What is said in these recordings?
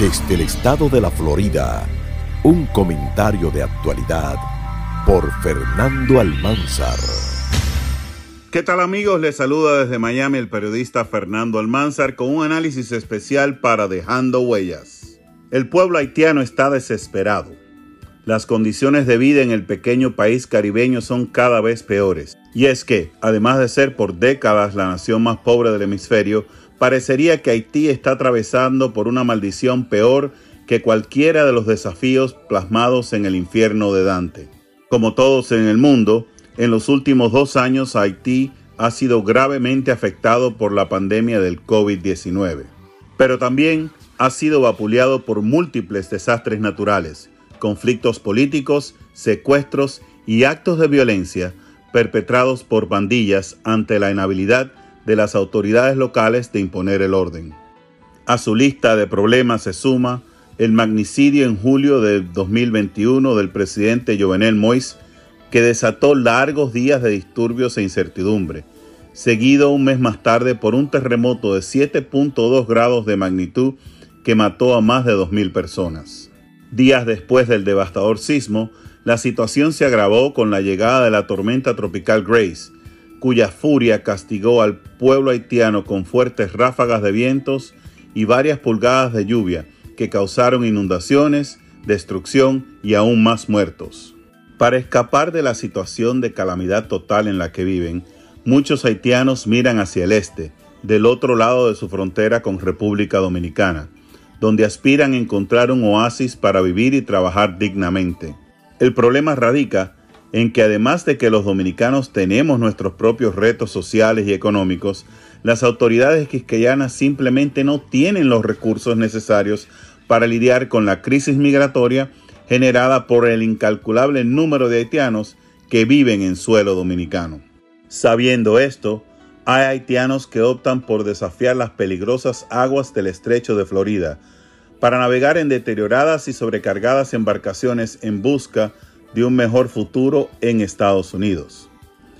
Desde el estado de la Florida, un comentario de actualidad por Fernando Almanzar. ¿Qué tal amigos? Les saluda desde Miami el periodista Fernando Almanzar con un análisis especial para Dejando Huellas. El pueblo haitiano está desesperado. Las condiciones de vida en el pequeño país caribeño son cada vez peores. Y es que, además de ser por décadas la nación más pobre del hemisferio, parecería que Haití está atravesando por una maldición peor que cualquiera de los desafíos plasmados en el infierno de Dante. Como todos en el mundo, en los últimos dos años Haití ha sido gravemente afectado por la pandemia del COVID-19, pero también ha sido vapuleado por múltiples desastres naturales, conflictos políticos, secuestros y actos de violencia perpetrados por pandillas ante la inhabilidad de las autoridades locales de imponer el orden. A su lista de problemas se suma el magnicidio en julio de 2021 del presidente Jovenel Moïse, que desató largos días de disturbios e incertidumbre, seguido un mes más tarde por un terremoto de 7.2 grados de magnitud que mató a más de 2.000 personas. Días después del devastador sismo, la situación se agravó con la llegada de la tormenta tropical Grace, cuya furia castigó al pueblo haitiano con fuertes ráfagas de vientos y varias pulgadas de lluvia que causaron inundaciones, destrucción y aún más muertos. Para escapar de la situación de calamidad total en la que viven, muchos haitianos miran hacia el este, del otro lado de su frontera con República Dominicana, donde aspiran a encontrar un oasis para vivir y trabajar dignamente. El problema radica en que además de que los dominicanos tenemos nuestros propios retos sociales y económicos, las autoridades quisqueyanas simplemente no tienen los recursos necesarios para lidiar con la crisis migratoria generada por el incalculable número de haitianos que viven en suelo dominicano. Sabiendo esto, hay haitianos que optan por desafiar las peligrosas aguas del estrecho de Florida para navegar en deterioradas y sobrecargadas embarcaciones en busca de un mejor futuro en Estados Unidos.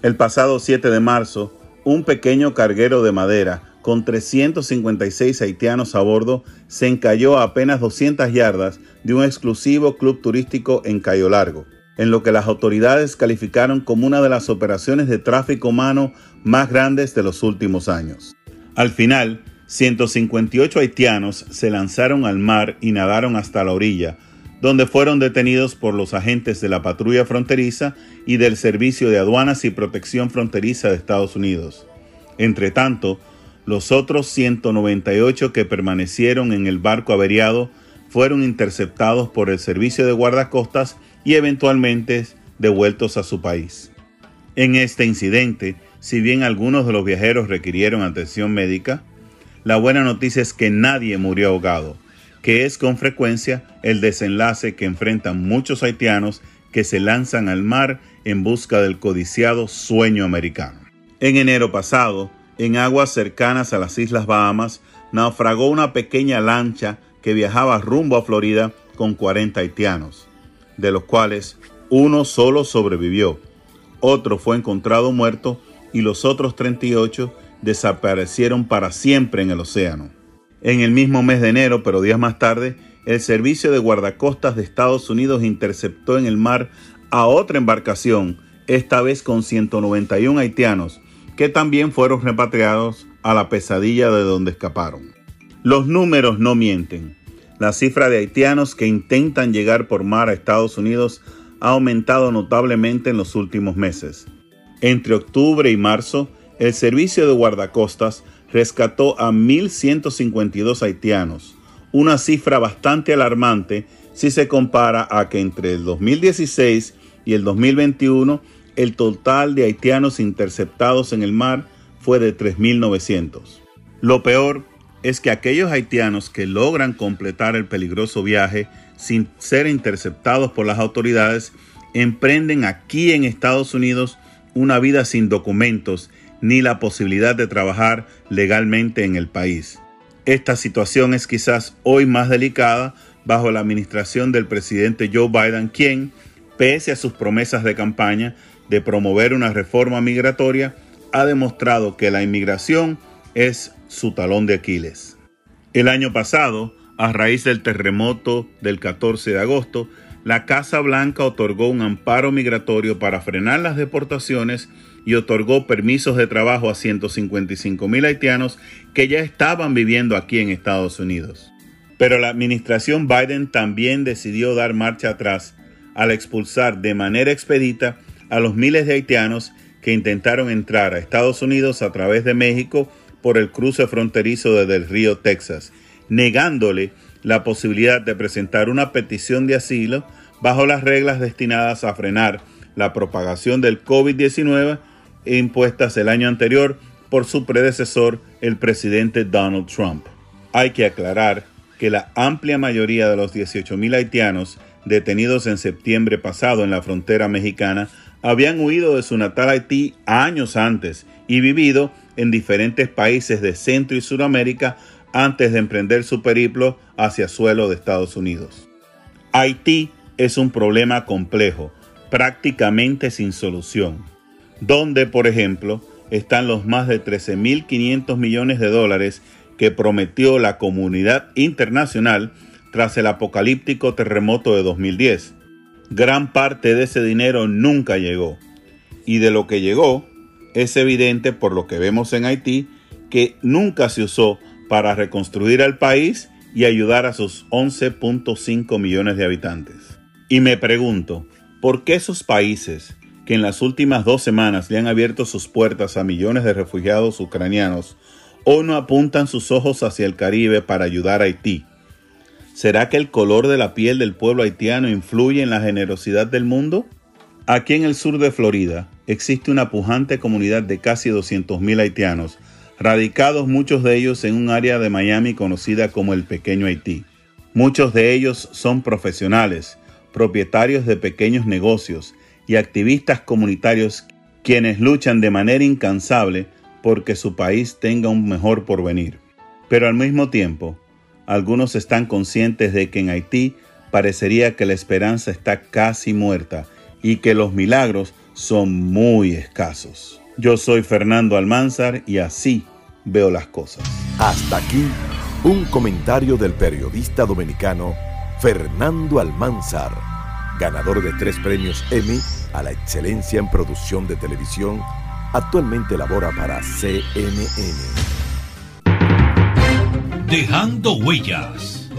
El pasado 7 de marzo, un pequeño carguero de madera con 356 haitianos a bordo se encalló a apenas 200 yardas de un exclusivo club turístico en Cayo Largo, en lo que las autoridades calificaron como una de las operaciones de tráfico humano más grandes de los últimos años. Al final, 158 haitianos se lanzaron al mar y nadaron hasta la orilla, donde fueron detenidos por los agentes de la patrulla fronteriza y del Servicio de Aduanas y Protección Fronteriza de Estados Unidos. Entre tanto, los otros 198 que permanecieron en el barco averiado fueron interceptados por el Servicio de Guardacostas y eventualmente devueltos a su país. En este incidente, si bien algunos de los viajeros requirieron atención médica, la buena noticia es que nadie murió ahogado que es con frecuencia el desenlace que enfrentan muchos haitianos que se lanzan al mar en busca del codiciado sueño americano. En enero pasado, en aguas cercanas a las Islas Bahamas, naufragó una pequeña lancha que viajaba rumbo a Florida con 40 haitianos, de los cuales uno solo sobrevivió, otro fue encontrado muerto y los otros 38 desaparecieron para siempre en el océano. En el mismo mes de enero, pero días más tarde, el Servicio de Guardacostas de Estados Unidos interceptó en el mar a otra embarcación, esta vez con 191 haitianos, que también fueron repatriados a la pesadilla de donde escaparon. Los números no mienten. La cifra de haitianos que intentan llegar por mar a Estados Unidos ha aumentado notablemente en los últimos meses. Entre octubre y marzo, el servicio de guardacostas rescató a 1.152 haitianos, una cifra bastante alarmante si se compara a que entre el 2016 y el 2021 el total de haitianos interceptados en el mar fue de 3.900. Lo peor es que aquellos haitianos que logran completar el peligroso viaje sin ser interceptados por las autoridades emprenden aquí en Estados Unidos una vida sin documentos ni la posibilidad de trabajar legalmente en el país. Esta situación es quizás hoy más delicada bajo la administración del presidente Joe Biden, quien, pese a sus promesas de campaña de promover una reforma migratoria, ha demostrado que la inmigración es su talón de Aquiles. El año pasado, a raíz del terremoto del 14 de agosto, la Casa Blanca otorgó un amparo migratorio para frenar las deportaciones y otorgó permisos de trabajo a 155 mil haitianos que ya estaban viviendo aquí en Estados Unidos. Pero la administración Biden también decidió dar marcha atrás al expulsar de manera expedita a los miles de haitianos que intentaron entrar a Estados Unidos a través de México por el cruce fronterizo desde el río Texas, negándole la posibilidad de presentar una petición de asilo bajo las reglas destinadas a frenar la propagación del COVID-19 impuestas el año anterior por su predecesor, el presidente Donald Trump. Hay que aclarar que la amplia mayoría de los 18.000 haitianos detenidos en septiembre pasado en la frontera mexicana habían huido de su natal Haití años antes y vivido en diferentes países de Centro y Sudamérica antes de emprender su periplo hacia suelo de Estados Unidos. Haití es un problema complejo, prácticamente sin solución donde, por ejemplo, están los más de 13.500 millones de dólares que prometió la comunidad internacional tras el apocalíptico terremoto de 2010. Gran parte de ese dinero nunca llegó. Y de lo que llegó, es evidente por lo que vemos en Haití que nunca se usó para reconstruir al país y ayudar a sus 11.5 millones de habitantes. Y me pregunto, ¿por qué esos países que en las últimas dos semanas le han abierto sus puertas a millones de refugiados ucranianos, o no apuntan sus ojos hacia el Caribe para ayudar a Haití. ¿Será que el color de la piel del pueblo haitiano influye en la generosidad del mundo? Aquí en el sur de Florida existe una pujante comunidad de casi 200.000 haitianos, radicados muchos de ellos en un área de Miami conocida como el Pequeño Haití. Muchos de ellos son profesionales, propietarios de pequeños negocios y activistas comunitarios quienes luchan de manera incansable porque su país tenga un mejor porvenir. Pero al mismo tiempo, algunos están conscientes de que en Haití parecería que la esperanza está casi muerta y que los milagros son muy escasos. Yo soy Fernando Almanzar y así veo las cosas. Hasta aquí un comentario del periodista dominicano Fernando Almanzar, ganador de tres premios Emmy a la excelencia en producción de televisión, actualmente labora para CNN. Dejando huellas.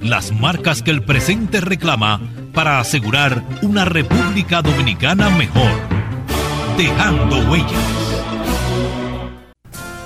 Las marcas que el presente reclama para asegurar una República Dominicana mejor. Dejando huellas.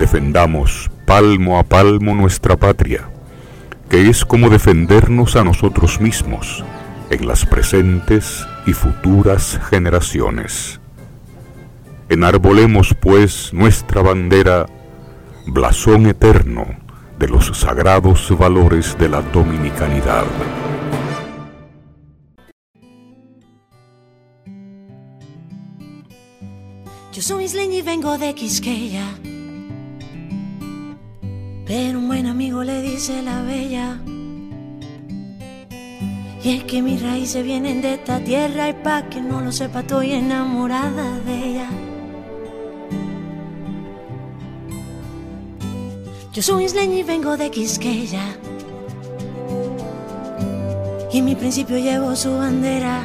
Defendamos palmo a palmo nuestra patria, que es como defendernos a nosotros mismos en las presentes y futuras generaciones. Enarbolemos pues nuestra bandera, blasón eterno de los sagrados valores de la dominicanidad. Yo soy isleña y vengo de Quisqueya, pero un buen amigo le dice la bella. Y es que mis raíces vienen de esta tierra y pa' que no lo sepa estoy enamorada de ella. Yo soy isleña y vengo de Quisqueya. Y en mi principio llevo su bandera.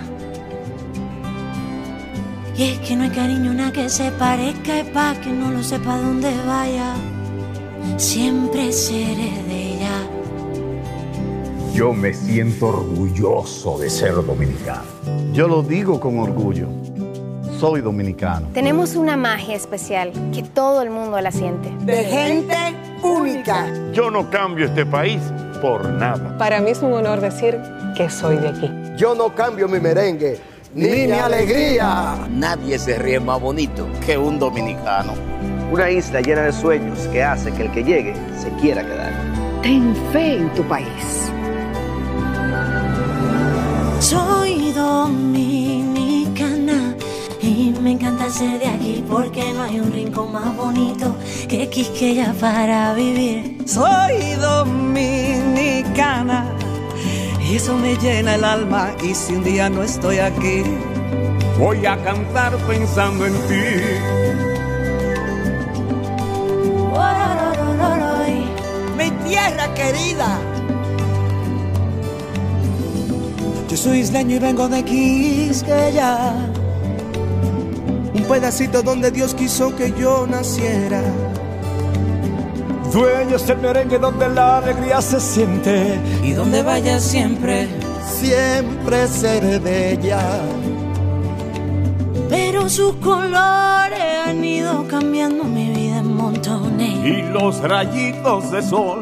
Y es que no hay cariño una que se parezca y pa' que no lo sepa dónde vaya. Siempre seré de ella. Yo me siento orgulloso de ser dominicano. Yo lo digo con orgullo. Soy dominicano. Tenemos una magia especial que todo el mundo la siente. De gente única. Yo no cambio este país por nada. Para mí es un honor decir que soy de aquí. Yo no cambio mi merengue ni, mi alegría. Nadie se ríe más bonito que un dominicano. Una isla llena de sueños que hace que el que llegue se quiera quedar. Ten fe en tu país. Soy dominicana y me encanta ser de aquí porque no hay un rincón más bonito que Quisqueya para vivir. Soy dominicana y eso me llena el alma y si un día no estoy aquí, voy a cantar pensando en ti. Tierra querida. Yo soy isleño y vengo de Quisqueya. Un pedacito donde Dios quiso que yo naciera. Dueño es el merengue donde la alegría se siente. Y donde vaya siempre, siempre seré bella. Pero sus colores han ido cambiando mi vida en montones. Y los rayitos de sol,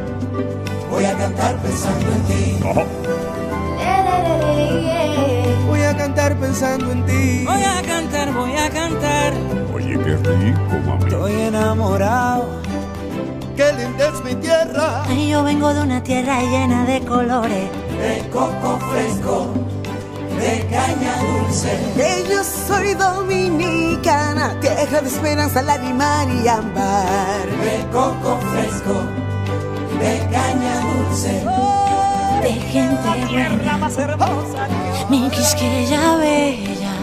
voy a cantar pensando en ti. Voy a cantar pensando en ti. Voy a cantar, voy a cantar. Oye, qué rico, mami. Estoy enamorado. Qué linda es mi tierra. Ay, yo vengo de una tierra llena de colores. De coco fresco, de caña dulce. Que yo soy dominicana, tierra de esperanza, lágrima y ámbar. De coco fresco, de caña dulce. de gente buena. más hermosa. Mi Quisqueya bella.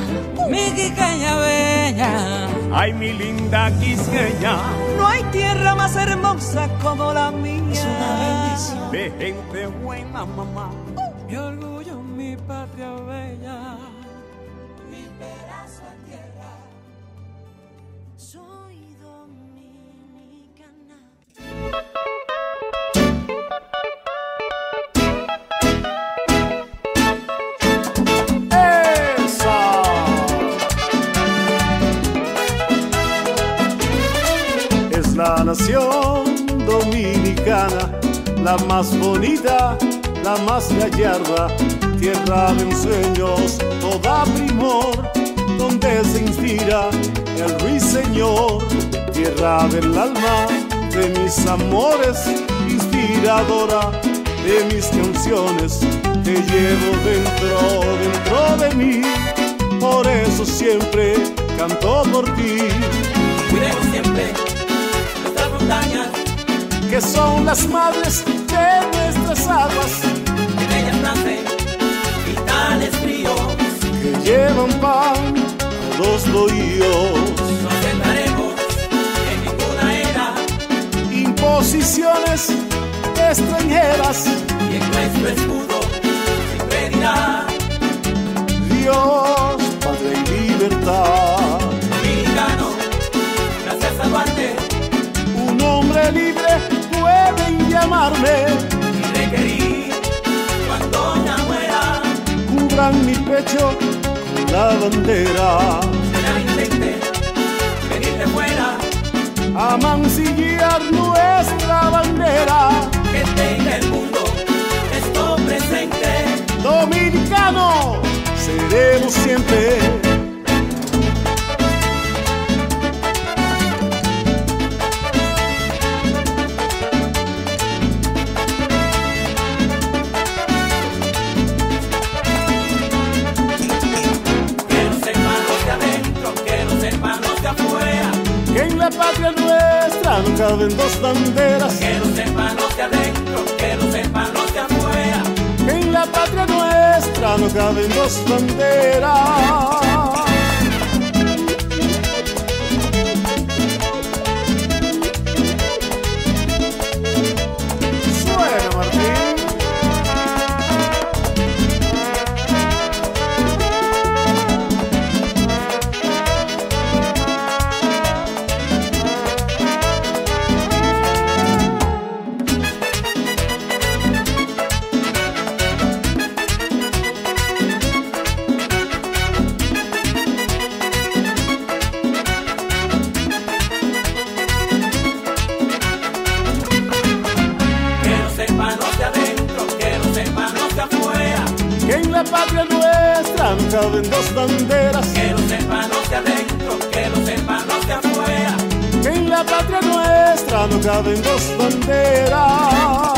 Mi Quisqueya bella. Ay, mi linda Quisqueya. No hay tierra más hermosa como la mía. Es una bendición. De gente buena, mamá. Mi orgullo, mi patria bella. La nación dominicana, la más bonita, la más gallarda, tierra de ensueños, toda primor, donde se inspira el ruiseñor, tierra del alma, de mis amores, inspiradora de mis canciones, te llevo dentro, dentro de mí, por eso siempre canto por ti. Cuidemos siempre que son las madres de nuestras aguas, en ellas nacen vitales ríos, que llevan pan a los bohíos. no aceptaremos en ninguna era, Imposiciones extranjeras, y en nuestro escudo siempre dirá, Dios, Padre y libertad. dominicano, gracias a Duarte, Un hombre libre pueden llamarme, y requerí, cuando ya muera, cubran mi pecho con la bandera. venir de fuera, a mancillar nuestra bandera. que tenga el mundo esto presente. Dominicano, seremos siempre. Caben dos banderas. Que lo sepan los de adentro, que lo sepan los de afuera. En la patria nuestra no caben dos banderas. Nuestra no caben dos banderas.